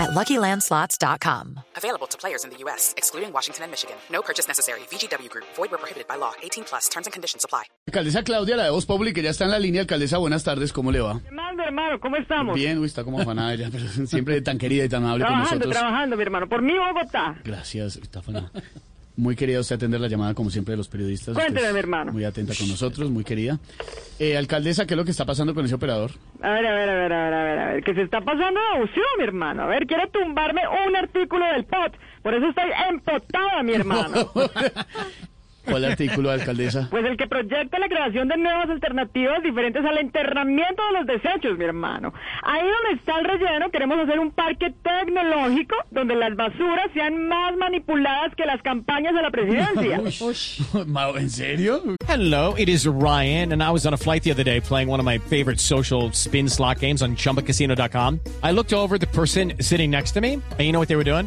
at LuckyLandSlots.com. Available to players in the U.S., excluding Washington and Michigan. No purchase necessary. VGW Group. Void where prohibited by law. 18 plus. Terms and conditions apply. Alcaldesa Claudia, la de Voz que ya está en la línea. Alcaldesa, buenas tardes, ¿cómo le va? ¿Qué más, mi hermano? ¿Cómo estamos? Bien, uy, está como afanada ella, pero siempre tan querida y tan amable con Trabajando, nosotros. trabajando, mi hermano. Por mí, Bogotá. Gracias, está afanada. Muy querida usted atender la llamada, como siempre, de los periodistas. Usted Cuénteme, es mi hermano. Muy atenta con nosotros, muy querida. Eh, alcaldesa, ¿qué es lo que está pasando con ese operador? A ver, a ver, a ver, a ver, a ver, a ver. ¿Qué se está pasando de abusivo, mi hermano? A ver, quiere tumbarme un artículo del POT. Por eso estoy empotada, mi hermano. ¿Cuál artículo, alcaldesa? Pues el que proyecta la creación de nuevas alternativas diferentes al internamiento de los desechos, mi hermano. Ahí donde está el relleno, queremos hacer un parque tecnológico donde las basuras sean más manipuladas que las campañas de la presidencia. ¿En serio? Hello, it is Ryan, and I was on a flight the other day playing one of my favorite social spin slot games on chumbacasino.com. I looked over at the person sitting next to me, and you know what they were doing?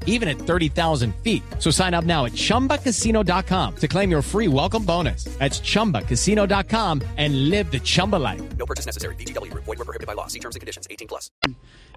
even at 30,000 feet. So sign up now at ChumbaCasino.com to claim your free welcome bonus. That's ChumbaCasino.com and live the Chumba life. No purchase necessary. VGW Group. Void were prohibited by law. See terms and conditions. 18 plus.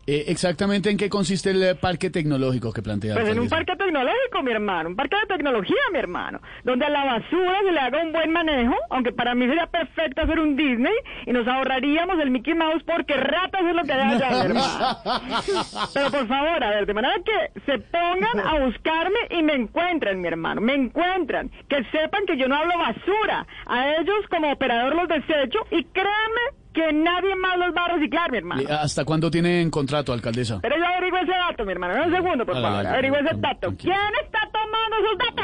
Eh, exactamente en qué consiste el eh, parque tecnológico que plantea Pues en un parque tecnológico, mi hermano, un parque de tecnología, mi hermano, donde a la basura se le haga un buen manejo, aunque para mí sería perfecto hacer un Disney y nos ahorraríamos el Mickey Mouse porque ratas es lo que hay allá, mi hermano. Pero por favor, a ver, de manera que se pongan a buscarme y me encuentren, mi hermano, me encuentran, que sepan que yo no hablo basura, a ellos como operador los desecho y créanme que nadie más los va a reciclar, mi hermano. ¿Hasta cuándo tienen contrato, alcaldesa? Pero yo averiguo ese dato, mi hermano. Un segundo, por Hágale, favor. Averigüe ese dato. ¿Quién está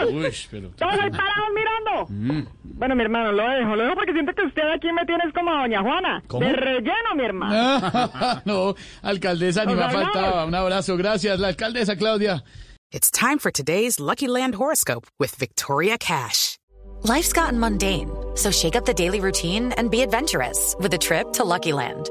Uy, pero... Todos ahí parados mirando. Bueno, mi hermano, lo dejo. Lo dejo porque siento que usted aquí me tienes como a doña Juana. ¿Cómo? De relleno, mi hermano. no, alcaldesa, ni me faltaba. Un abrazo, gracias. La alcaldesa Claudia. It's time for today's Lucky Land horoscope with Victoria Cash. Life's gotten mundane, so shake up the daily routine and be adventurous with a trip to Lucky Land.